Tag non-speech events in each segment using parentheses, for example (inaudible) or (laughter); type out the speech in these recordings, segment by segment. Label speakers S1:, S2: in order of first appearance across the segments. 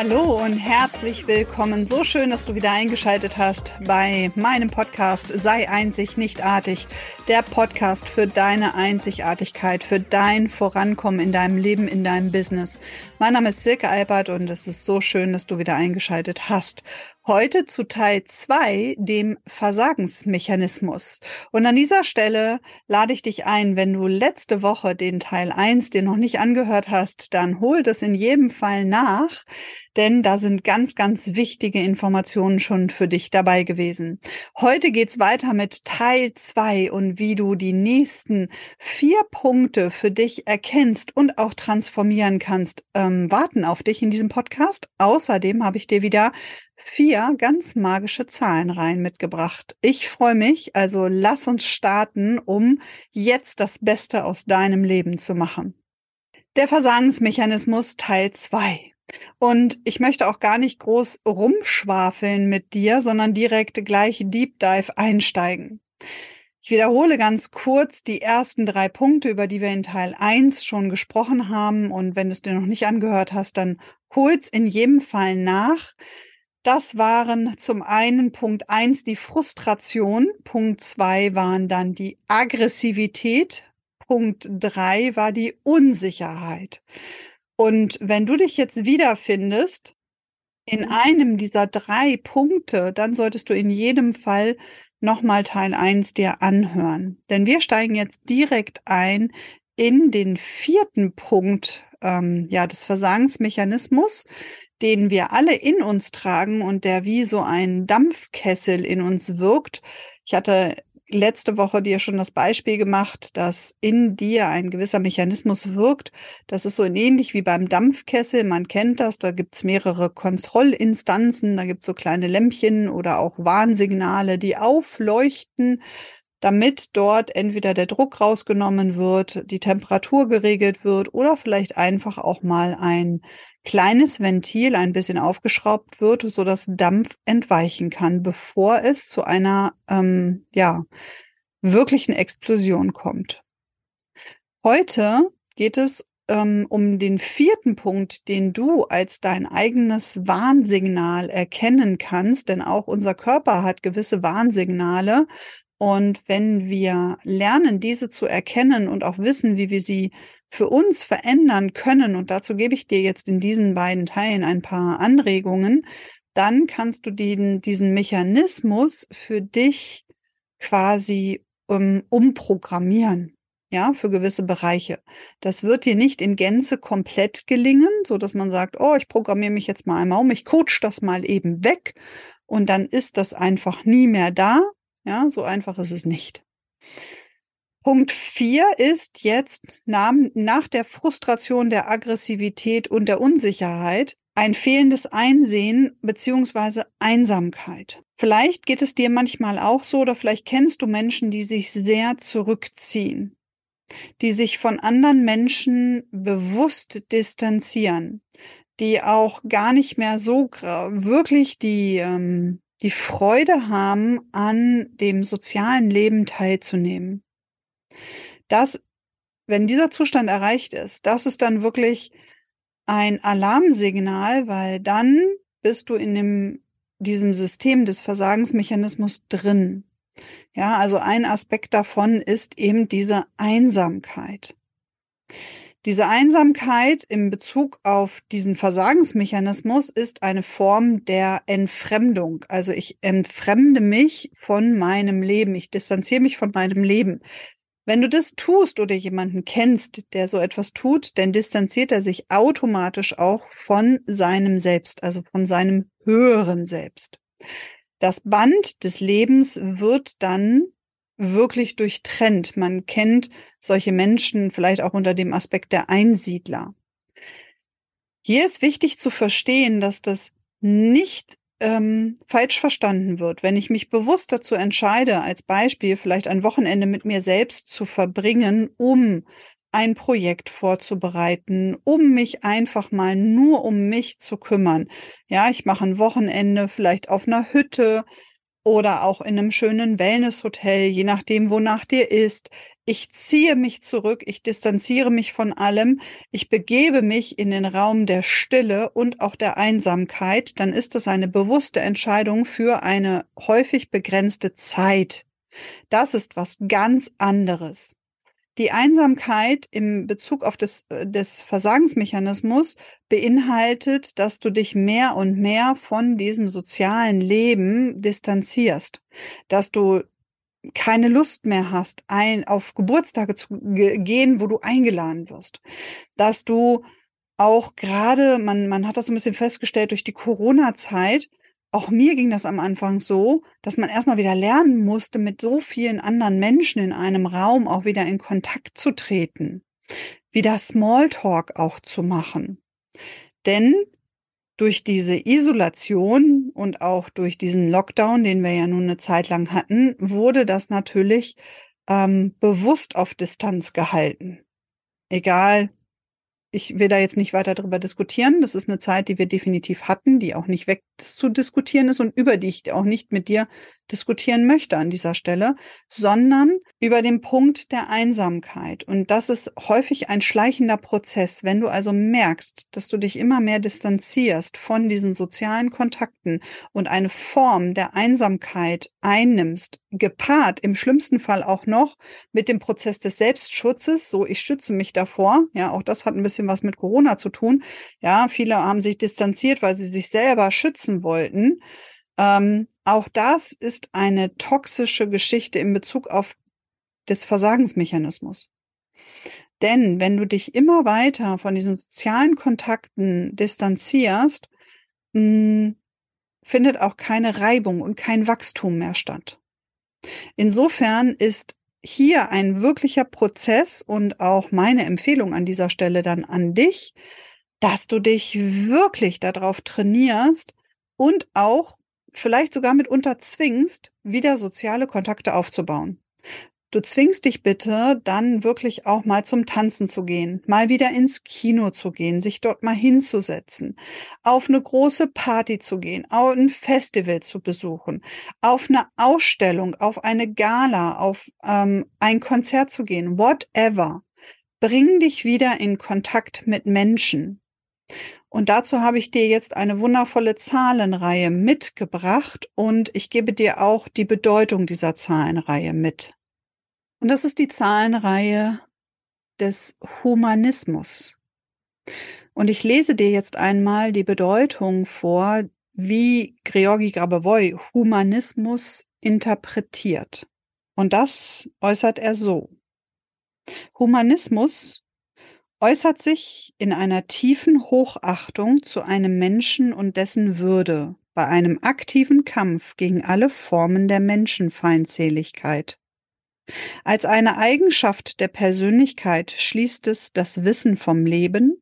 S1: Hallo und herzlich willkommen. So schön, dass du wieder eingeschaltet hast bei meinem Podcast Sei einzig, nicht artig. Der Podcast für deine Einzigartigkeit, für dein Vorankommen in deinem Leben, in deinem Business. Mein Name ist Silke Albert und es ist so schön, dass du wieder eingeschaltet hast. Heute zu Teil zwei, dem Versagensmechanismus. Und an dieser Stelle lade ich dich ein, wenn du letzte Woche den Teil eins dir noch nicht angehört hast, dann hol das in jedem Fall nach denn da sind ganz, ganz wichtige Informationen schon für dich dabei gewesen. Heute geht's weiter mit Teil zwei und wie du die nächsten vier Punkte für dich erkennst und auch transformieren kannst, ähm, warten auf dich in diesem Podcast. Außerdem habe ich dir wieder vier ganz magische Zahlen rein mitgebracht. Ich freue mich, also lass uns starten, um jetzt das Beste aus deinem Leben zu machen. Der Versagensmechanismus Teil zwei. Und ich möchte auch gar nicht groß rumschwafeln mit dir, sondern direkt gleich Deep Dive einsteigen. Ich wiederhole ganz kurz die ersten drei Punkte, über die wir in Teil 1 schon gesprochen haben. Und wenn du es dir noch nicht angehört hast, dann hol's in jedem Fall nach. Das waren zum einen Punkt 1 die Frustration, Punkt 2 waren dann die Aggressivität, Punkt 3 war die Unsicherheit. Und wenn du dich jetzt wiederfindest in einem dieser drei Punkte, dann solltest du in jedem Fall nochmal Teil eins dir anhören. Denn wir steigen jetzt direkt ein in den vierten Punkt ähm, ja, des Versagensmechanismus, den wir alle in uns tragen und der wie so ein Dampfkessel in uns wirkt. Ich hatte letzte Woche dir schon das Beispiel gemacht, dass in dir ein gewisser Mechanismus wirkt. Das ist so ähnlich wie beim Dampfkessel. Man kennt das. Da gibt's mehrere Kontrollinstanzen. Da gibt's so kleine Lämpchen oder auch Warnsignale, die aufleuchten, damit dort entweder der Druck rausgenommen wird, die Temperatur geregelt wird oder vielleicht einfach auch mal ein kleines Ventil ein bisschen aufgeschraubt wird, so dass Dampf entweichen kann, bevor es zu einer ähm, ja wirklichen Explosion kommt. Heute geht es ähm, um den vierten Punkt, den du als dein eigenes Warnsignal erkennen kannst, denn auch unser Körper hat gewisse Warnsignale. Und wenn wir lernen, diese zu erkennen und auch wissen, wie wir sie für uns verändern können, und dazu gebe ich dir jetzt in diesen beiden Teilen ein paar Anregungen, dann kannst du den, diesen Mechanismus für dich quasi um, umprogrammieren. Ja, für gewisse Bereiche. Das wird dir nicht in Gänze komplett gelingen, so dass man sagt, oh, ich programmiere mich jetzt mal einmal um, ich coach das mal eben weg und dann ist das einfach nie mehr da. Ja, so einfach ist es nicht. Punkt vier ist jetzt nach, der Frustration, der Aggressivität und der Unsicherheit ein fehlendes Einsehen beziehungsweise Einsamkeit. Vielleicht geht es dir manchmal auch so oder vielleicht kennst du Menschen, die sich sehr zurückziehen, die sich von anderen Menschen bewusst distanzieren, die auch gar nicht mehr so wirklich die, ähm, die Freude haben, an dem sozialen Leben teilzunehmen das, wenn dieser Zustand erreicht ist, das ist dann wirklich ein Alarmsignal, weil dann bist du in dem, diesem System des Versagensmechanismus drin. Ja, also ein Aspekt davon ist eben diese Einsamkeit. Diese Einsamkeit im Bezug auf diesen Versagensmechanismus ist eine Form der Entfremdung. Also ich entfremde mich von meinem Leben. Ich distanziere mich von meinem Leben. Wenn du das tust oder jemanden kennst, der so etwas tut, dann distanziert er sich automatisch auch von seinem Selbst, also von seinem höheren Selbst. Das Band des Lebens wird dann wirklich durchtrennt. Man kennt solche Menschen vielleicht auch unter dem Aspekt der Einsiedler. Hier ist wichtig zu verstehen, dass das nicht ähm, falsch verstanden wird. Wenn ich mich bewusst dazu entscheide, als Beispiel vielleicht ein Wochenende mit mir selbst zu verbringen, um ein Projekt vorzubereiten, um mich einfach mal nur um mich zu kümmern. Ja, ich mache ein Wochenende vielleicht auf einer Hütte oder auch in einem schönen Wellnesshotel, je nachdem, wonach dir ist. Ich ziehe mich zurück, ich distanziere mich von allem, ich begebe mich in den Raum der Stille und auch der Einsamkeit, dann ist das eine bewusste Entscheidung für eine häufig begrenzte Zeit. Das ist was ganz anderes. Die Einsamkeit im Bezug auf das, äh, des Versagensmechanismus beinhaltet, dass du dich mehr und mehr von diesem sozialen Leben distanzierst, dass du keine Lust mehr hast, ein, auf Geburtstage zu gehen, wo du eingeladen wirst, dass du auch gerade, man, man hat das ein bisschen festgestellt durch die Corona-Zeit, auch mir ging das am Anfang so, dass man erstmal wieder lernen musste, mit so vielen anderen Menschen in einem Raum auch wieder in Kontakt zu treten, wieder Smalltalk auch zu machen. Denn durch diese Isolation und auch durch diesen Lockdown, den wir ja nun eine Zeit lang hatten, wurde das natürlich ähm, bewusst auf Distanz gehalten. Egal, ich will da jetzt nicht weiter darüber diskutieren. Das ist eine Zeit, die wir definitiv hatten, die auch nicht weg zu diskutieren ist und über die ich auch nicht mit dir diskutieren möchte an dieser Stelle, sondern über den Punkt der Einsamkeit. Und das ist häufig ein schleichender Prozess. Wenn du also merkst, dass du dich immer mehr distanzierst von diesen sozialen Kontakten und eine Form der Einsamkeit einnimmst, gepaart im schlimmsten Fall auch noch mit dem Prozess des Selbstschutzes, so ich schütze mich davor, ja, auch das hat ein bisschen was mit Corona zu tun. Ja, viele haben sich distanziert, weil sie sich selber schützen wollten. Ähm, auch das ist eine toxische Geschichte in Bezug auf des Versagensmechanismus. Denn wenn du dich immer weiter von diesen sozialen Kontakten distanzierst, mh, hm, findet auch keine Reibung und kein Wachstum mehr statt. Insofern ist hier ein wirklicher Prozess und auch meine Empfehlung an dieser Stelle dann an dich, dass du dich wirklich darauf trainierst und auch vielleicht sogar mitunter zwingst, wieder soziale Kontakte aufzubauen. Du zwingst dich bitte, dann wirklich auch mal zum Tanzen zu gehen, mal wieder ins Kino zu gehen, sich dort mal hinzusetzen, auf eine große Party zu gehen, auf ein Festival zu besuchen, auf eine Ausstellung, auf eine Gala, auf ähm, ein Konzert zu gehen, whatever. Bring dich wieder in Kontakt mit Menschen. Und dazu habe ich dir jetzt eine wundervolle Zahlenreihe mitgebracht und ich gebe dir auch die Bedeutung dieser Zahlenreihe mit. Und das ist die Zahlenreihe des Humanismus. Und ich lese dir jetzt einmal die Bedeutung vor, wie Georgi Grabovoi Humanismus interpretiert. Und das äußert er so. Humanismus äußert sich in einer tiefen Hochachtung zu einem Menschen und dessen Würde bei einem aktiven Kampf gegen alle Formen der Menschenfeindseligkeit. Als eine Eigenschaft der Persönlichkeit schließt es das Wissen vom Leben,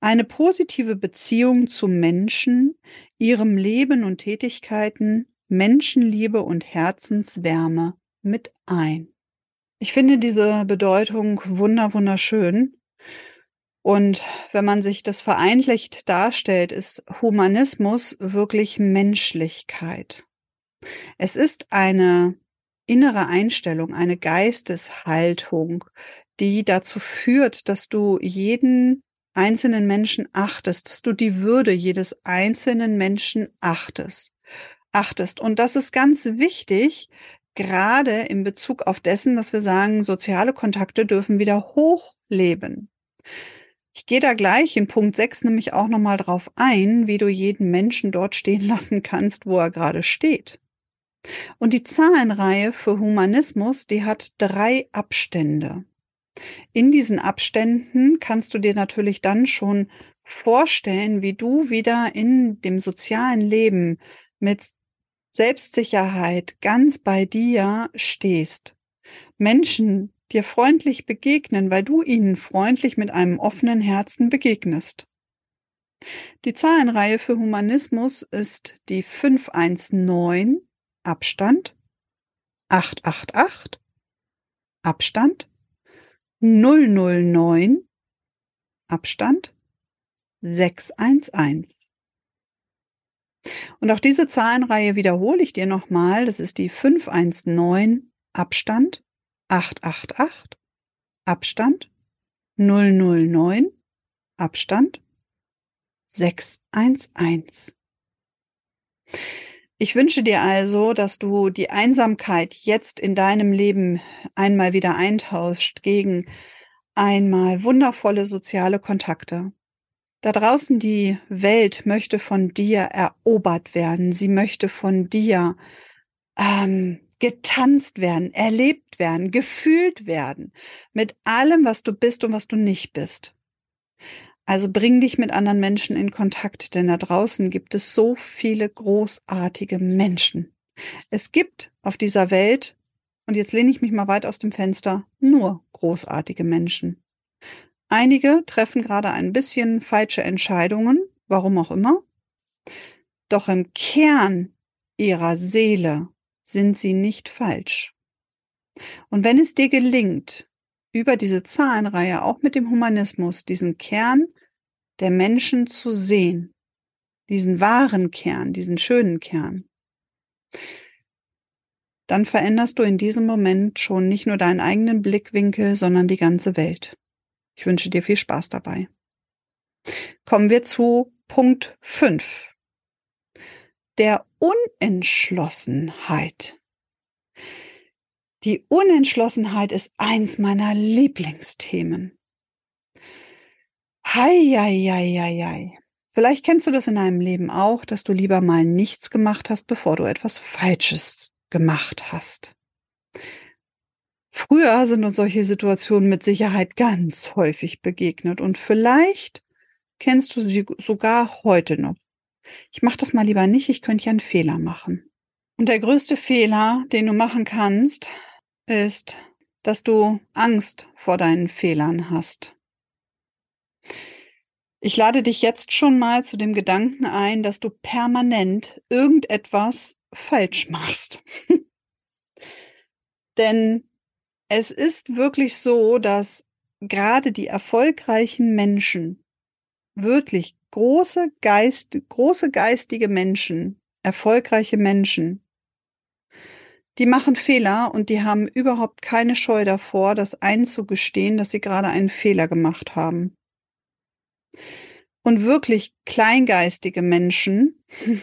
S1: eine positive Beziehung zu Menschen, ihrem Leben und Tätigkeiten, Menschenliebe und Herzenswärme mit ein. Ich finde diese Bedeutung wunder und wenn man sich das vereinlicht darstellt, ist Humanismus wirklich Menschlichkeit. Es ist eine innere Einstellung, eine Geisteshaltung, die dazu führt, dass du jeden einzelnen Menschen achtest, dass du die Würde jedes einzelnen Menschen achtest. Achtest. Und das ist ganz wichtig, gerade in Bezug auf dessen, dass wir sagen, soziale Kontakte dürfen wieder hochleben. Ich gehe da gleich in Punkt 6 nämlich auch nochmal drauf ein, wie du jeden Menschen dort stehen (laughs) lassen kannst, wo er gerade steht. Und die Zahlenreihe für Humanismus, die hat drei Abstände. In diesen Abständen kannst du dir natürlich dann schon vorstellen, wie du wieder in dem sozialen Leben mit Selbstsicherheit ganz bei dir stehst. Menschen, dir freundlich begegnen, weil du ihnen freundlich mit einem offenen Herzen begegnest. Die Zahlenreihe für Humanismus ist die 519 Abstand 888 Abstand 009 Abstand 611. Und auch diese Zahlenreihe wiederhole ich dir nochmal. Das ist die 519 Abstand 888 Abstand 009 Abstand 611. Ich wünsche dir also, dass du die Einsamkeit jetzt in deinem Leben einmal wieder eintauscht gegen einmal wundervolle soziale Kontakte. Da draußen die Welt möchte von dir erobert werden. Sie möchte von dir ähm, getanzt werden, erlebt werden, gefühlt werden. Mit allem, was du bist und was du nicht bist. Also bring dich mit anderen Menschen in Kontakt, denn da draußen gibt es so viele großartige Menschen. Es gibt auf dieser Welt, und jetzt lehne ich mich mal weit aus dem Fenster, nur großartige Menschen. Einige treffen gerade ein bisschen falsche Entscheidungen, warum auch immer. Doch im Kern ihrer Seele sind sie nicht falsch. Und wenn es dir gelingt, über diese Zahlenreihe, auch mit dem Humanismus, diesen Kern der Menschen zu sehen, diesen wahren Kern, diesen schönen Kern, dann veränderst du in diesem Moment schon nicht nur deinen eigenen Blickwinkel, sondern die ganze Welt. Ich wünsche dir viel Spaß dabei. Kommen wir zu Punkt 5. Der Unentschlossenheit. Die Unentschlossenheit ist eins meiner Lieblingsthemen. Hei, Vielleicht kennst du das in deinem Leben auch, dass du lieber mal nichts gemacht hast, bevor du etwas Falsches gemacht hast. Früher sind uns solche Situationen mit Sicherheit ganz häufig begegnet und vielleicht kennst du sie sogar heute noch. Ich mache das mal lieber nicht, ich könnte ja einen Fehler machen. Und der größte Fehler, den du machen kannst, ist, dass du Angst vor deinen Fehlern hast. Ich lade dich jetzt schon mal zu dem Gedanken ein, dass du permanent irgendetwas falsch machst. (laughs) Denn es ist wirklich so, dass gerade die erfolgreichen Menschen, wirklich große Geist, große geistige Menschen, erfolgreiche Menschen, die machen Fehler und die haben überhaupt keine Scheu davor, das einzugestehen, dass sie gerade einen Fehler gemacht haben. Und wirklich kleingeistige Menschen, (laughs)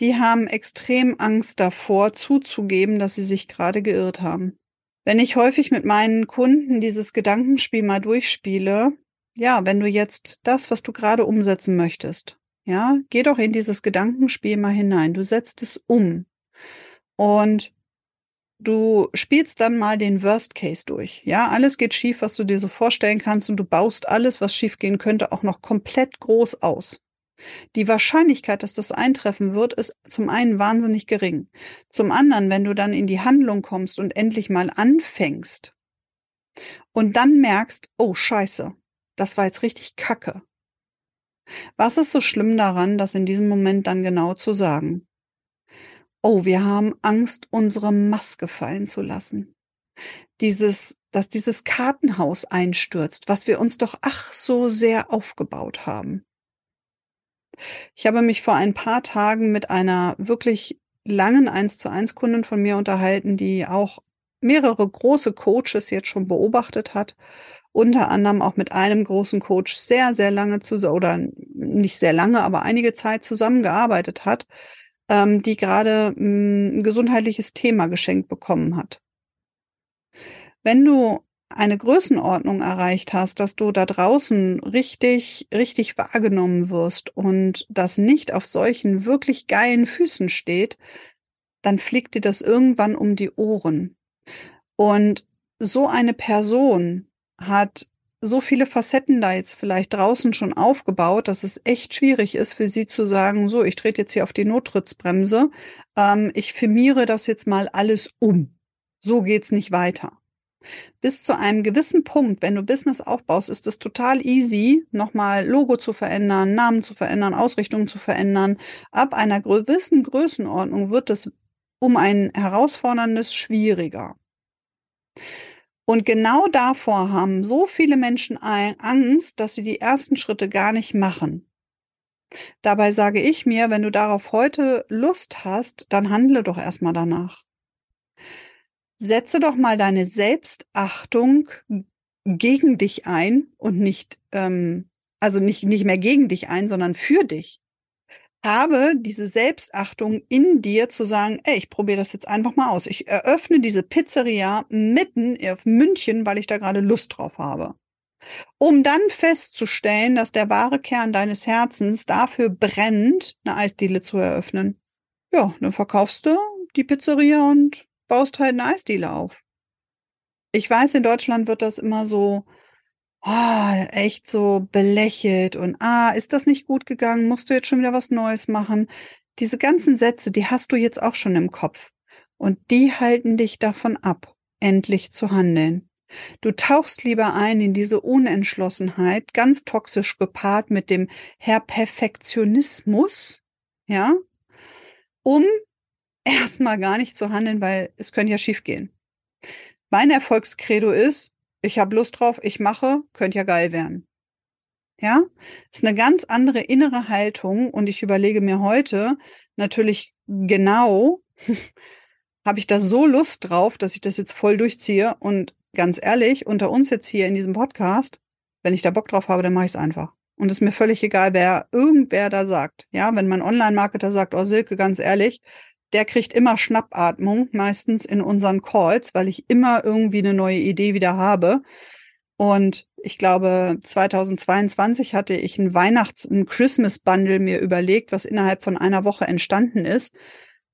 S1: die haben extrem Angst davor, zuzugeben, dass sie sich gerade geirrt haben. Wenn ich häufig mit meinen Kunden dieses Gedankenspiel mal durchspiele, ja, wenn du jetzt das, was du gerade umsetzen möchtest, ja, geh doch in dieses Gedankenspiel mal hinein. Du setzt es um. Und du spielst dann mal den Worst Case durch. Ja, alles geht schief, was du dir so vorstellen kannst und du baust alles, was schief gehen könnte, auch noch komplett groß aus. Die Wahrscheinlichkeit, dass das eintreffen wird, ist zum einen wahnsinnig gering. Zum anderen, wenn du dann in die Handlung kommst und endlich mal anfängst und dann merkst, oh Scheiße, das war jetzt richtig Kacke. Was ist so schlimm daran, das in diesem Moment dann genau zu sagen? Oh, wir haben Angst, unsere Maske fallen zu lassen. Dieses, dass dieses Kartenhaus einstürzt, was wir uns doch ach so sehr aufgebaut haben. Ich habe mich vor ein paar Tagen mit einer wirklich langen 1 zu 1 Kundin von mir unterhalten, die auch mehrere große Coaches jetzt schon beobachtet hat. Unter anderem auch mit einem großen Coach sehr, sehr lange zu, oder nicht sehr lange, aber einige Zeit zusammengearbeitet hat, ähm, die gerade mm, ein gesundheitliches Thema geschenkt bekommen hat. Wenn du eine Größenordnung erreicht hast, dass du da draußen richtig, richtig wahrgenommen wirst und das nicht auf solchen wirklich geilen Füßen steht, dann fliegt dir das irgendwann um die Ohren. Und so eine Person hat so viele Facetten da jetzt vielleicht draußen schon aufgebaut, dass es echt schwierig ist für sie zu sagen, so, ich trete jetzt hier auf die Nottrittsbremse, ähm, ich firmiere das jetzt mal alles um. So geht's nicht weiter. Bis zu einem gewissen Punkt, wenn du Business aufbaust, ist es total easy, nochmal Logo zu verändern, Namen zu verändern, Ausrichtungen zu verändern. Ab einer gewissen Größenordnung wird es um ein herausforderndes schwieriger. Und genau davor haben so viele Menschen Angst, dass sie die ersten Schritte gar nicht machen. Dabei sage ich mir, wenn du darauf heute Lust hast, dann handle doch erstmal danach. Setze doch mal deine Selbstachtung gegen dich ein und nicht, ähm, also nicht, nicht mehr gegen dich ein, sondern für dich. Habe diese Selbstachtung in dir zu sagen, ey, ich probiere das jetzt einfach mal aus. Ich eröffne diese Pizzeria mitten auf München, weil ich da gerade Lust drauf habe um dann festzustellen, dass der wahre Kern deines Herzens dafür brennt, eine Eisdiele zu eröffnen. Ja, dann verkaufst du die Pizzeria und baust halt eine Eisdiele auf. Ich weiß, in Deutschland wird das immer so, oh, echt so belächelt und ah, ist das nicht gut gegangen? Musst du jetzt schon wieder was Neues machen? Diese ganzen Sätze, die hast du jetzt auch schon im Kopf. Und die halten dich davon ab, endlich zu handeln. Du tauchst lieber ein in diese Unentschlossenheit, ganz toxisch gepaart mit dem Herr Perfektionismus, ja, um (laughs) erstmal gar nicht zu handeln, weil es könnte ja schiefgehen. Mein Erfolgskredo ist, ich habe Lust drauf, ich mache, könnte ja geil werden. Ja, ist eine ganz andere innere Haltung und ich überlege mir heute natürlich genau, (laughs) habe ich da so Lust drauf, dass ich das jetzt voll durchziehe und ganz ehrlich, unter uns jetzt hier in diesem Podcast, wenn ich da Bock drauf habe, dann mache ich es einfach. Und es ist mir völlig egal, wer irgendwer da sagt. Ja, wenn mein Online-Marketer sagt, oh Silke, ganz ehrlich, der kriegt immer Schnappatmung, meistens in unseren Calls, weil ich immer irgendwie eine neue Idee wieder habe. Und ich glaube, 2022 hatte ich ein Weihnachts-, ein Christmas-Bundle mir überlegt, was innerhalb von einer Woche entstanden ist.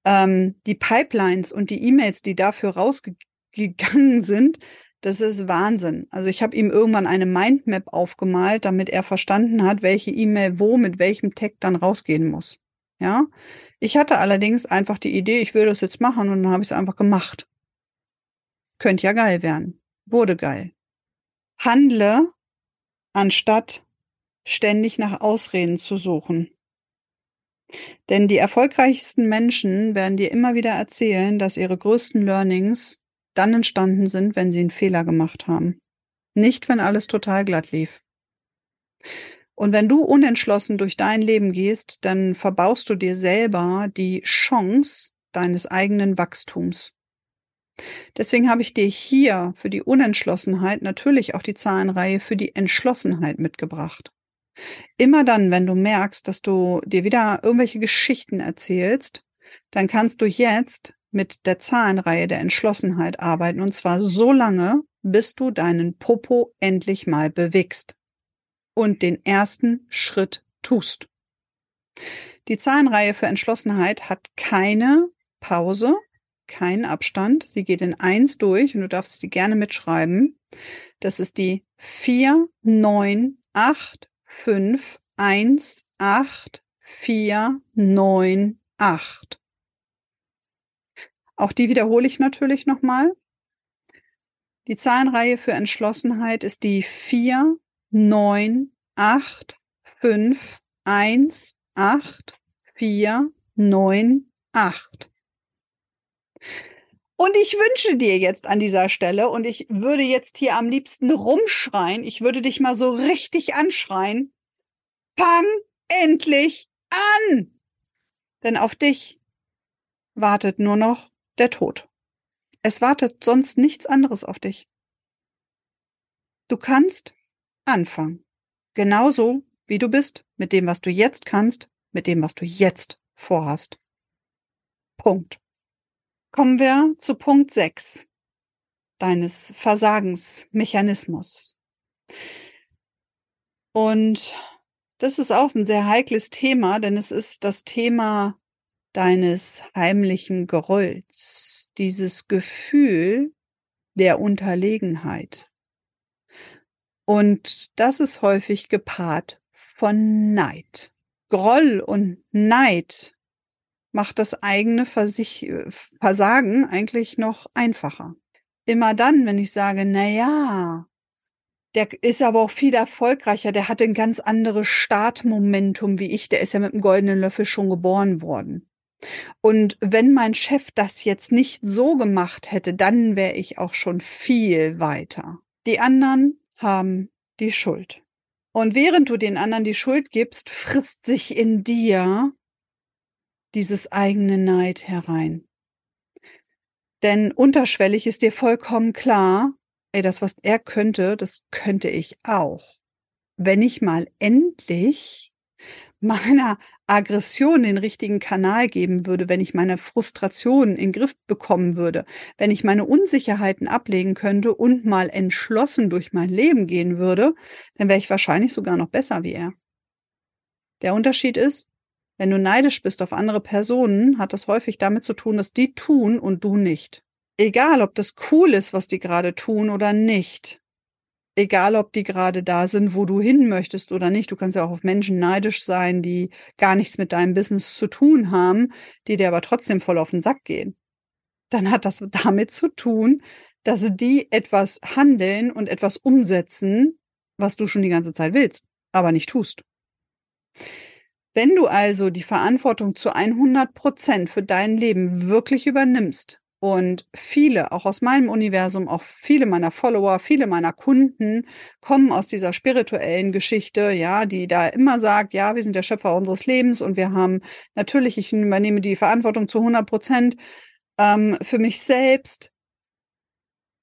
S1: Ähm, die Pipelines und die E-Mails, die dafür rausgegangen sind, das ist Wahnsinn. Also ich habe ihm irgendwann eine Mindmap aufgemalt, damit er verstanden hat, welche E-Mail wo mit welchem Tag dann rausgehen muss. Ja. Ich hatte allerdings einfach die Idee, ich will das jetzt machen und dann habe ich es einfach gemacht. Könnte ja geil werden. Wurde geil. Handle, anstatt ständig nach Ausreden zu suchen. Denn die erfolgreichsten Menschen werden dir immer wieder erzählen, dass ihre größten Learnings dann entstanden sind, wenn sie einen Fehler gemacht haben. Nicht, wenn alles total glatt lief. Und wenn du unentschlossen durch dein Leben gehst, dann verbaust du dir selber die Chance deines eigenen Wachstums. Deswegen habe ich dir hier für die Unentschlossenheit natürlich auch die Zahlenreihe für die Entschlossenheit mitgebracht. Immer dann, wenn du merkst, dass du dir wieder irgendwelche Geschichten erzählst, dann kannst du jetzt mit der Zahlenreihe der Entschlossenheit arbeiten und zwar so lange, bis du deinen Popo endlich mal bewegst und den ersten Schritt tust. Die Zahlenreihe für Entschlossenheit hat keine Pause, keinen Abstand. Sie geht in eins durch und du darfst sie gerne mitschreiben. Das ist die 4, 9, 8, 5, 1, 8, 4, 9, 8. Auch die wiederhole ich natürlich nochmal. Die Zahlenreihe für Entschlossenheit ist die 4, 9, 8, 5, 1, 8, 4, 9, 8. Und ich wünsche dir jetzt an dieser Stelle, und ich würde jetzt hier am liebsten rumschreien, ich würde dich mal so richtig anschreien, fang endlich an! Denn auf dich wartet nur noch der Tod. Es wartet sonst nichts anderes auf dich. Du kannst anfangen. Genauso wie du bist, mit dem, was du jetzt kannst, mit dem, was du jetzt vorhast. Punkt. Kommen wir zu Punkt 6 deines Versagensmechanismus. Und das ist auch ein sehr heikles Thema, denn es ist das Thema deines heimlichen Gerolls, dieses Gefühl der Unterlegenheit. Und das ist häufig gepaart von Neid. Groll und Neid macht das eigene Versagen eigentlich noch einfacher. Immer dann, wenn ich sage, na ja, der ist aber auch viel erfolgreicher, der hatte ein ganz anderes Startmomentum wie ich, der ist ja mit dem goldenen Löffel schon geboren worden. Und wenn mein Chef das jetzt nicht so gemacht hätte, dann wäre ich auch schon viel weiter. Die anderen haben die Schuld. Und während du den anderen die Schuld gibst, frisst sich in dir dieses eigene Neid herein. Denn unterschwellig ist dir vollkommen klar, ey, das, was er könnte, das könnte ich auch. Wenn ich mal endlich meiner Aggression den richtigen Kanal geben würde, wenn ich meine Frustration in den Griff bekommen würde, wenn ich meine Unsicherheiten ablegen könnte und mal entschlossen durch mein Leben gehen würde, dann wäre ich wahrscheinlich sogar noch besser wie er. Der Unterschied ist, wenn du neidisch bist auf andere Personen, hat das häufig damit zu tun, dass die tun und du nicht. Egal, ob das cool ist, was die gerade tun oder nicht. Egal, ob die gerade da sind, wo du hin möchtest oder nicht. Du kannst ja auch auf Menschen neidisch sein, die gar nichts mit deinem Business zu tun haben, die dir aber trotzdem voll auf den Sack gehen. Dann hat das damit zu tun, dass die etwas handeln und etwas umsetzen, was du schon die ganze Zeit willst, aber nicht tust. Wenn du also die Verantwortung zu 100 Prozent für dein Leben wirklich übernimmst und viele, auch aus meinem Universum, auch viele meiner Follower, viele meiner Kunden kommen aus dieser spirituellen Geschichte, ja, die da immer sagt, ja, wir sind der Schöpfer unseres Lebens und wir haben natürlich, ich übernehme die Verantwortung zu 100 Prozent ähm, für mich selbst.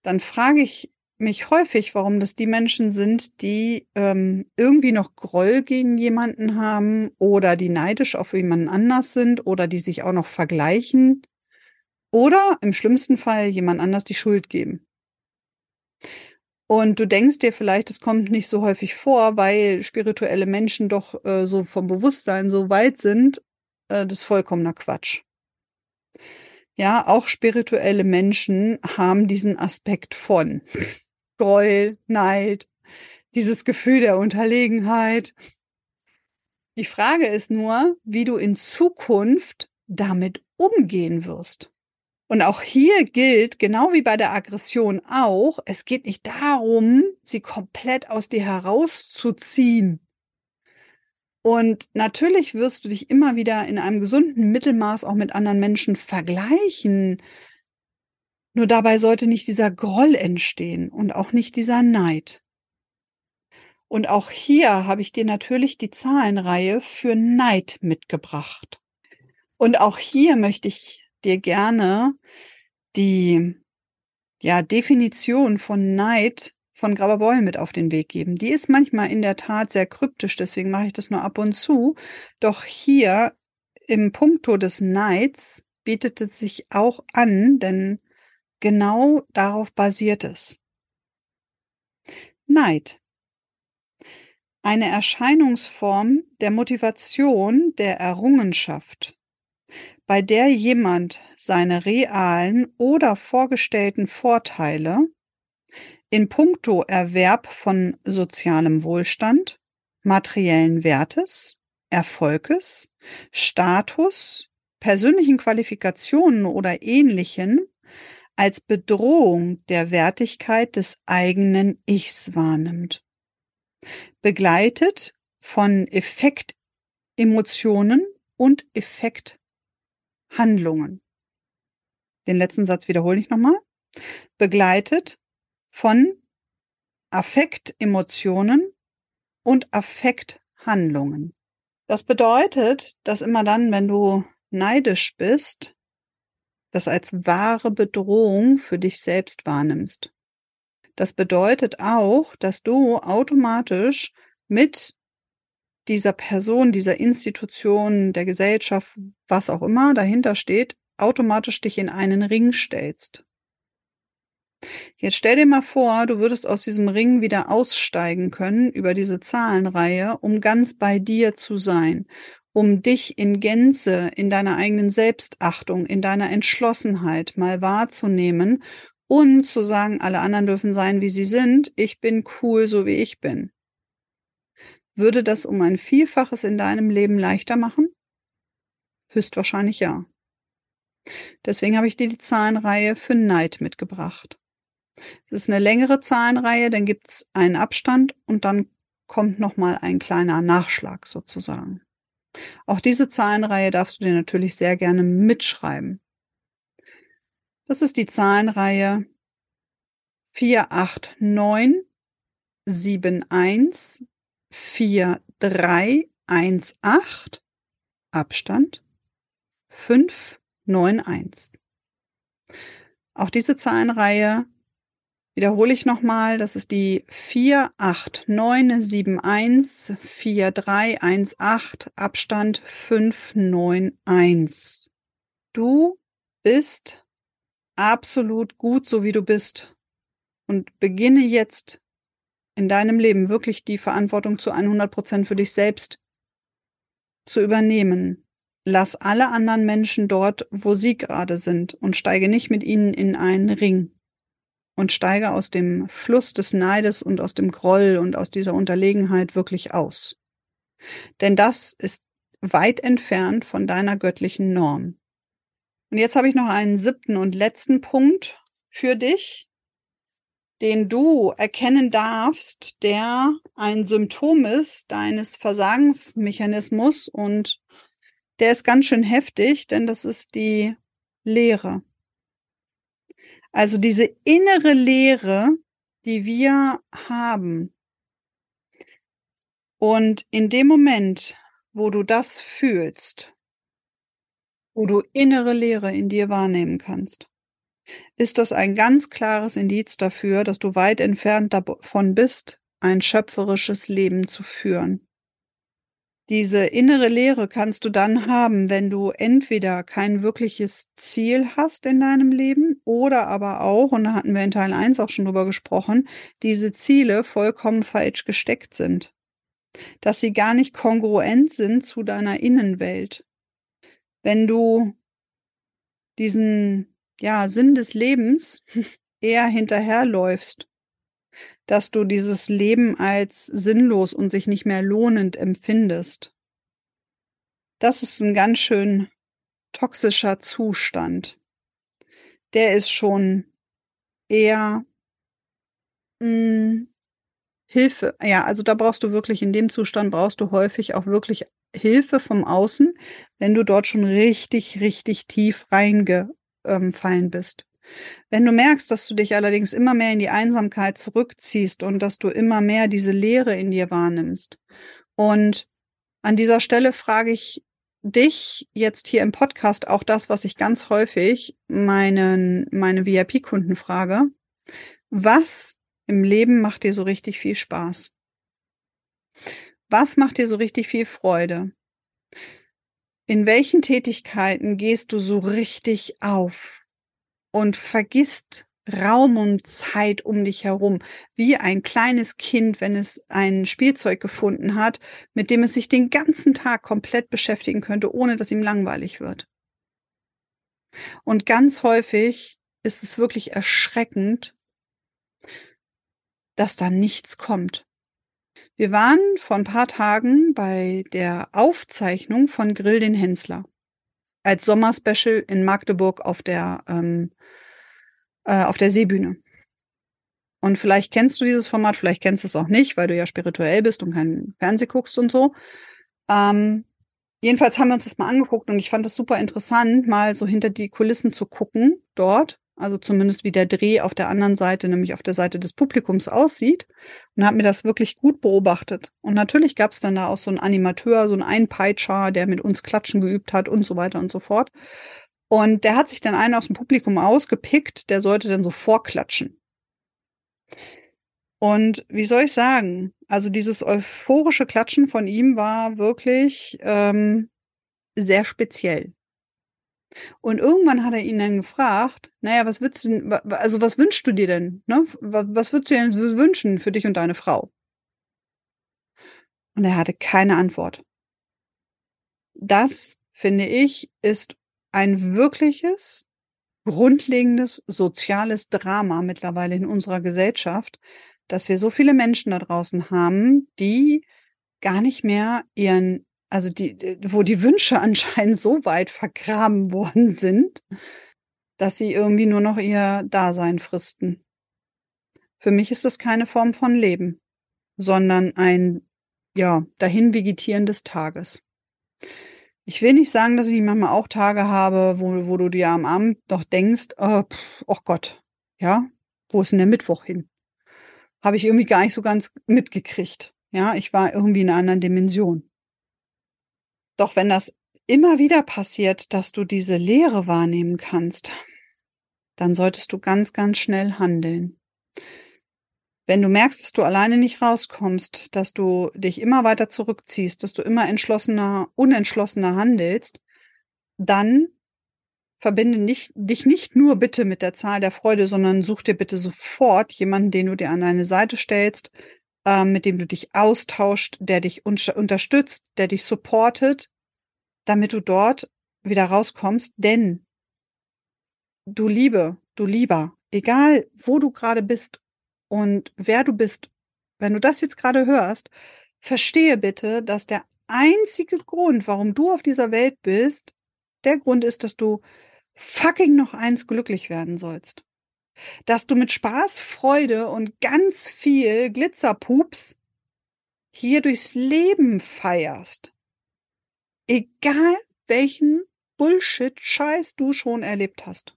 S1: Dann frage ich mich häufig, warum das die Menschen sind, die ähm, irgendwie noch Groll gegen jemanden haben oder die neidisch auf jemanden anders sind oder die sich auch noch vergleichen oder im schlimmsten Fall jemand anders die Schuld geben. Und du denkst dir vielleicht, es kommt nicht so häufig vor, weil spirituelle Menschen doch äh, so vom Bewusstsein so weit sind, äh, das ist vollkommener Quatsch. Ja, auch spirituelle Menschen haben diesen Aspekt von. Groll, Neid, dieses Gefühl der Unterlegenheit. Die Frage ist nur, wie du in Zukunft damit umgehen wirst. Und auch hier gilt, genau wie bei der Aggression auch, es geht nicht darum, sie komplett aus dir herauszuziehen. Und natürlich wirst du dich immer wieder in einem gesunden Mittelmaß auch mit anderen Menschen vergleichen. Nur dabei sollte nicht dieser Groll entstehen und auch nicht dieser Neid. Und auch hier habe ich dir natürlich die Zahlenreihe für Neid mitgebracht. Und auch hier möchte ich dir gerne die ja, Definition von Neid von Graberbeul mit auf den Weg geben. Die ist manchmal in der Tat sehr kryptisch, deswegen mache ich das nur ab und zu. Doch hier im Punkto des Neids bietet es sich auch an, denn Genau darauf basiert es. Neid. Eine Erscheinungsform der Motivation der Errungenschaft, bei der jemand seine realen oder vorgestellten Vorteile in puncto Erwerb von sozialem Wohlstand, materiellen Wertes, Erfolges, Status, persönlichen Qualifikationen oder ähnlichen als Bedrohung der Wertigkeit des eigenen Ichs wahrnimmt. Begleitet von Effektemotionen und Effekthandlungen. Den letzten Satz wiederhole ich nochmal. Begleitet von Affektemotionen und Affekthandlungen. Das bedeutet, dass immer dann, wenn du neidisch bist, das als wahre Bedrohung für dich selbst wahrnimmst. Das bedeutet auch, dass du automatisch mit dieser Person, dieser Institution, der Gesellschaft, was auch immer dahinter steht, automatisch dich in einen Ring stellst. Jetzt stell dir mal vor, du würdest aus diesem Ring wieder aussteigen können über diese Zahlenreihe, um ganz bei dir zu sein, um dich in Gänze, in deiner eigenen Selbstachtung, in deiner Entschlossenheit mal wahrzunehmen und zu sagen, alle anderen dürfen sein, wie sie sind, ich bin cool, so wie ich bin. Würde das um ein Vielfaches in deinem Leben leichter machen? Höchstwahrscheinlich ja. Deswegen habe ich dir die Zahlenreihe für Neid mitgebracht. Es ist eine längere Zahlenreihe, dann gibt es einen Abstand und dann kommt nochmal ein kleiner Nachschlag sozusagen. Auch diese Zahlenreihe darfst du dir natürlich sehr gerne mitschreiben. Das ist die Zahlenreihe 48971 4318 Abstand 591. Auch diese Zahlenreihe wiederhole ich nochmal. Das ist die 48971 4318 Abstand 591. Du bist absolut gut, so wie du bist. Und beginne jetzt in deinem Leben wirklich die Verantwortung zu 100 Prozent für dich selbst zu übernehmen. Lass alle anderen Menschen dort, wo sie gerade sind und steige nicht mit ihnen in einen Ring und steige aus dem Fluss des Neides und aus dem Groll und aus dieser Unterlegenheit wirklich aus. Denn das ist weit entfernt von deiner göttlichen Norm. Und jetzt habe ich noch einen siebten und letzten Punkt für dich den du erkennen darfst, der ein Symptom ist deines Versagensmechanismus und der ist ganz schön heftig, denn das ist die Leere. Also diese innere Leere, die wir haben. Und in dem Moment, wo du das fühlst, wo du innere Leere in dir wahrnehmen kannst, ist das ein ganz klares Indiz dafür, dass du weit entfernt davon bist, ein schöpferisches Leben zu führen. Diese innere Leere kannst du dann haben, wenn du entweder kein wirkliches Ziel hast in deinem Leben oder aber auch, und da hatten wir in Teil 1 auch schon drüber gesprochen, diese Ziele vollkommen falsch gesteckt sind. Dass sie gar nicht kongruent sind zu deiner Innenwelt. Wenn du diesen ja, Sinn des Lebens eher hinterherläufst, dass du dieses Leben als sinnlos und sich nicht mehr lohnend empfindest. Das ist ein ganz schön toxischer Zustand. Der ist schon eher mh, hm, Hilfe. Ja, also da brauchst du wirklich, in dem Zustand brauchst du häufig auch wirklich Hilfe vom Außen, wenn du dort schon richtig, richtig tief reinge ähm, fallen bist. Wenn du merkst, dass du dich allerdings immer mehr in die Einsamkeit zurückziehst und dass du immer mehr diese Leere in dir wahrnimmst. Und an dieser Stelle frage ich dich jetzt hier im Podcast auch das, was ich ganz häufig meinen, meine VIP-Kunden frage. Was im Leben macht dir so richtig viel Spaß? Was macht dir so richtig viel Freude? In welchen Tätigkeiten gehst du so richtig auf und vergisst Raum und Zeit um dich herum, wie ein kleines Kind, wenn es ein Spielzeug gefunden hat, mit dem es sich den ganzen Tag komplett beschäftigen könnte, ohne dass ihm langweilig wird. Und ganz häufig ist es wirklich erschreckend, dass da nichts kommt. Wir waren vor ein paar Tagen bei der Aufzeichnung von Grill den Hensler als Sommerspecial in Magdeburg auf der ähm, äh, auf der Seebühne. Und vielleicht kennst du dieses Format, vielleicht kennst du es auch nicht, weil du ja spirituell bist und kein Fernseh guckst und so. Ähm, jedenfalls haben wir uns das mal angeguckt und ich fand das super interessant, mal so hinter die Kulissen zu gucken dort also zumindest wie der Dreh auf der anderen Seite, nämlich auf der Seite des Publikums aussieht und habe mir das wirklich gut beobachtet. Und natürlich gab es dann da auch so einen Animateur, so einen Einpeitscher, der mit uns Klatschen geübt hat und so weiter und so fort. Und der hat sich dann einen aus dem Publikum ausgepickt, der sollte dann so vorklatschen. Und wie soll ich sagen? Also dieses euphorische Klatschen von ihm war wirklich ähm, sehr speziell. Und irgendwann hat er ihn dann gefragt, naja, was würdest du, also was wünschst du dir denn? Ne? Was, was würdest du dir denn wünschen für dich und deine Frau? Und er hatte keine Antwort. Das, finde ich, ist ein wirkliches, grundlegendes soziales Drama mittlerweile in unserer Gesellschaft, dass wir so viele Menschen da draußen haben, die gar nicht mehr ihren also die, wo die Wünsche (laughs) anscheinend so weit vergraben worden sind, dass sie irgendwie nur noch ihr Dasein fristen. Für mich ist das keine Form von Leben, sondern ein, ja, dahin vegetieren des Tages. Ich will nicht sagen, dass ich manchmal auch Tage habe, wo, wo du dir am Abend noch denkst, oh, pff, oh Gott, ja, wo ist denn der Mittwoch hin? Habe ich irgendwie gar nicht so ganz mitgekriegt. Ja, ich war irgendwie in einer anderen Dimension. Doch wenn das immer wieder passiert, dass du diese Leere wahrnehmen kannst, dann solltest du ganz, ganz schnell handeln. Wenn du merkst, dass du alleine nicht rauskommst, dass du dich immer weiter zurückziehst, dass du immer entschlossener, unentschlossener handelst, dann verbinde nicht, dich nicht nur bitte mit der Zahl der Freude, sondern such dir bitte sofort jemanden, den du dir an deine Seite stellst, äh, mit dem du dich austauscht, der dich un unterstützt, der dich supportet, damit du dort wieder rauskommst. Denn du Liebe, du Lieber, egal wo du gerade bist und wer du bist, wenn du das jetzt gerade hörst, verstehe bitte, dass der einzige Grund, warum du auf dieser Welt bist, der Grund ist, dass du fucking noch eins glücklich werden sollst. Dass du mit Spaß, Freude und ganz viel Glitzerpups hier durchs Leben feierst. Egal welchen Bullshit-Scheiß du schon erlebt hast.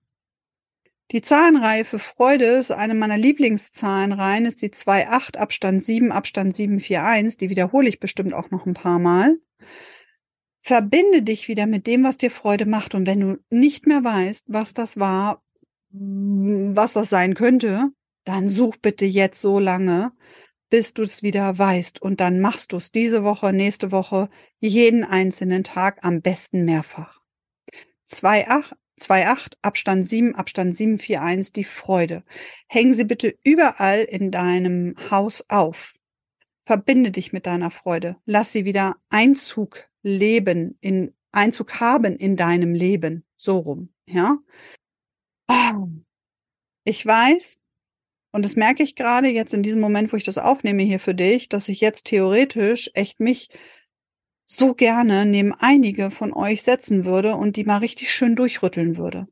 S1: Die Zahlenreihe für Freude ist eine meiner Lieblingszahlenreihen, ist die 2,8 Abstand 7 Abstand 741. Die wiederhole ich bestimmt auch noch ein paar Mal. Verbinde dich wieder mit dem, was dir Freude macht. Und wenn du nicht mehr weißt, was das war, was das sein könnte, dann such bitte jetzt so lange, bis du es wieder weißt. Und dann machst du es diese Woche, nächste Woche, jeden einzelnen Tag, am besten mehrfach. 2,8 2,8, Abstand 7, Abstand 741, die Freude. Hängen sie bitte überall in deinem Haus auf. Verbinde dich mit deiner Freude. Lass sie wieder Einzug leben, in Einzug haben in deinem Leben. So rum, ja. Ich weiß, und das merke ich gerade jetzt in diesem Moment, wo ich das aufnehme hier für dich, dass ich jetzt theoretisch echt mich so gerne neben einige von euch setzen würde und die mal richtig schön durchrütteln würde.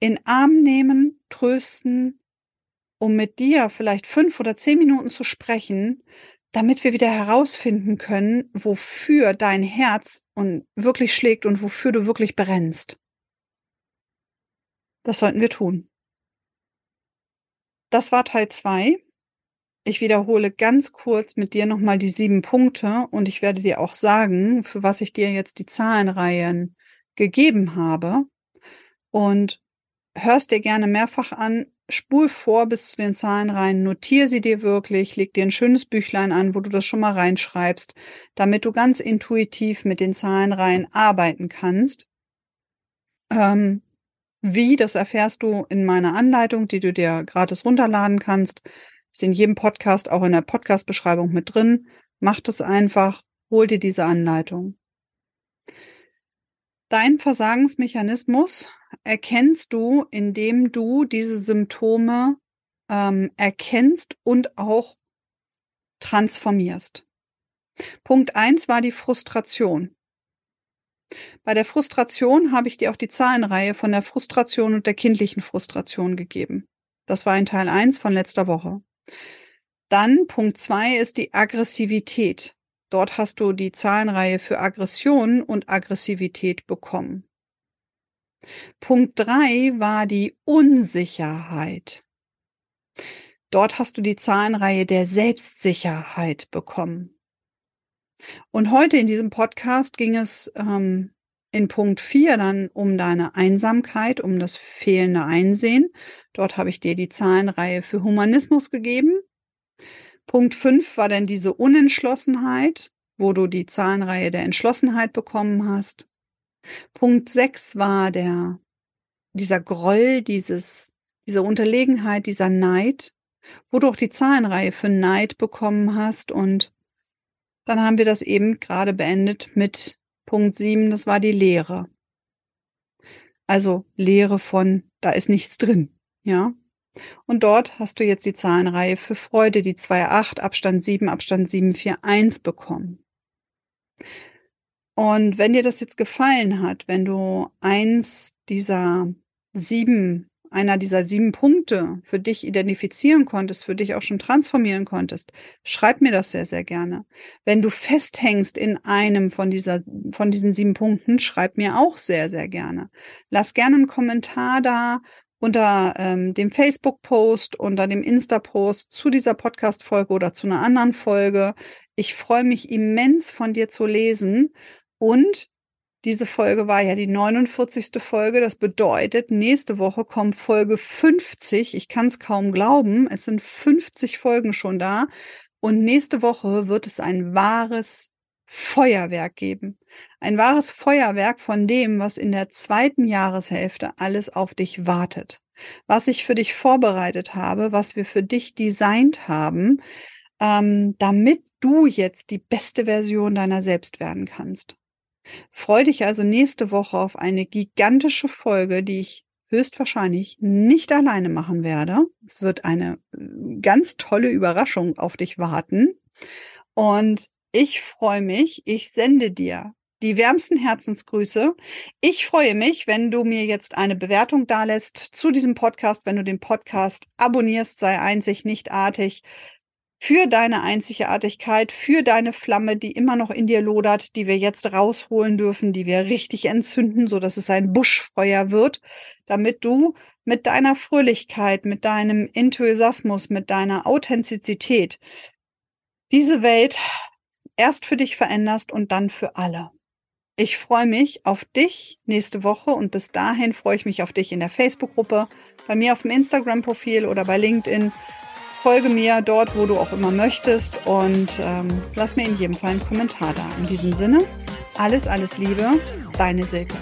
S1: In Arm nehmen, trösten, um mit dir vielleicht fünf oder zehn Minuten zu sprechen, damit wir wieder herausfinden können, wofür dein Herz wirklich schlägt und wofür du wirklich brennst. Das sollten wir tun. Das war Teil zwei. Ich wiederhole ganz kurz mit dir nochmal die sieben Punkte und ich werde dir auch sagen, für was ich dir jetzt die Zahlenreihen gegeben habe. Und hörst dir gerne mehrfach an, spul vor bis zu den Zahlen rein, notier sie dir wirklich, leg dir ein schönes Büchlein an, wo du das schon mal reinschreibst, damit du ganz intuitiv mit den Zahlen rein arbeiten kannst. Ähm, wie, das erfährst du in meiner Anleitung, die du dir gratis runterladen kannst. Ist in jedem Podcast, auch in der Podcast-Beschreibung mit drin. Mach das einfach, hol dir diese Anleitung. Dein Versagensmechanismus erkennst du, indem du diese Symptome ähm, erkennst und auch transformierst. Punkt eins war die Frustration. Bei der Frustration habe ich dir auch die Zahlenreihe von der Frustration und der kindlichen Frustration gegeben. Das war in Teil eins von letzter Woche. Dann Punkt zwei ist die Aggressivität. Dort hast du die Zahlenreihe für Aggression und Aggressivität bekommen. Punkt drei war die Unsicherheit. Dort hast du die Zahlenreihe der Selbstsicherheit bekommen. Und heute in diesem Podcast ging es ähm, in Punkt vier dann um deine Einsamkeit, um das fehlende Einsehen. Dort habe ich dir die Zahlenreihe für Humanismus gegeben. Punkt fünf war dann diese Unentschlossenheit, wo du die Zahlenreihe der Entschlossenheit bekommen hast. Punkt sechs war der, dieser Groll, dieses, diese Unterlegenheit, dieser Neid, wo du auch die Zahlenreihe für Neid bekommen hast und dann haben wir das eben gerade beendet mit Punkt sieben, das war die Lehre. Also Lehre von, da ist nichts drin, ja. Und dort hast du jetzt die Zahlenreihe für Freude, die 2,8, Abstand 7, Abstand 741 bekommen. Und wenn dir das jetzt gefallen hat, wenn du eins dieser sieben, einer dieser sieben Punkte für dich identifizieren konntest, für dich auch schon transformieren konntest, schreib mir das sehr, sehr gerne. Wenn du festhängst in einem von dieser, von diesen sieben Punkten, schreib mir auch sehr, sehr gerne. Lass gerne einen Kommentar da unter ähm, dem Facebook-Post, unter dem Insta-Post zu dieser Podcast-Folge oder zu einer anderen Folge. Ich freue mich immens von dir zu lesen und diese Folge war ja die 49. Folge. Das bedeutet, nächste Woche kommt Folge 50. Ich kann es kaum glauben. Es sind 50 Folgen schon da. Und nächste Woche wird es ein wahres Feuerwerk geben. Ein wahres Feuerwerk von dem, was in der zweiten Jahreshälfte alles auf dich wartet. Was ich für dich vorbereitet habe, was wir für dich designt haben, ähm, damit du jetzt die beste Version deiner selbst werden kannst. Freu dich also nächste Woche auf eine gigantische Folge, die ich höchstwahrscheinlich nicht alleine machen werde. Es wird eine äh, ganz tolle Überraschung auf dich warten. Und ich freue mich. Ich sende dir die wärmsten Herzensgrüße. Ich freue mich, wenn du mir jetzt eine Bewertung dalässt zu diesem Podcast, wenn du den Podcast abonnierst, sei einzig, nicht artig für deine Einzigartigkeit, für deine Flamme, die immer noch in dir lodert, die wir jetzt rausholen dürfen, die wir richtig entzünden, so dass es ein Buschfeuer wird, damit du mit deiner Fröhlichkeit, mit deinem Enthusiasmus, mit deiner Authentizität diese Welt erst für dich veränderst und dann für alle. Ich freue mich auf dich nächste Woche und bis dahin freue ich mich auf dich in der Facebook-Gruppe, bei mir auf dem Instagram-Profil oder bei LinkedIn. Folge mir dort, wo du auch immer möchtest und ähm, lass mir in jedem Fall einen Kommentar da. In diesem Sinne, alles, alles Liebe, deine Silke.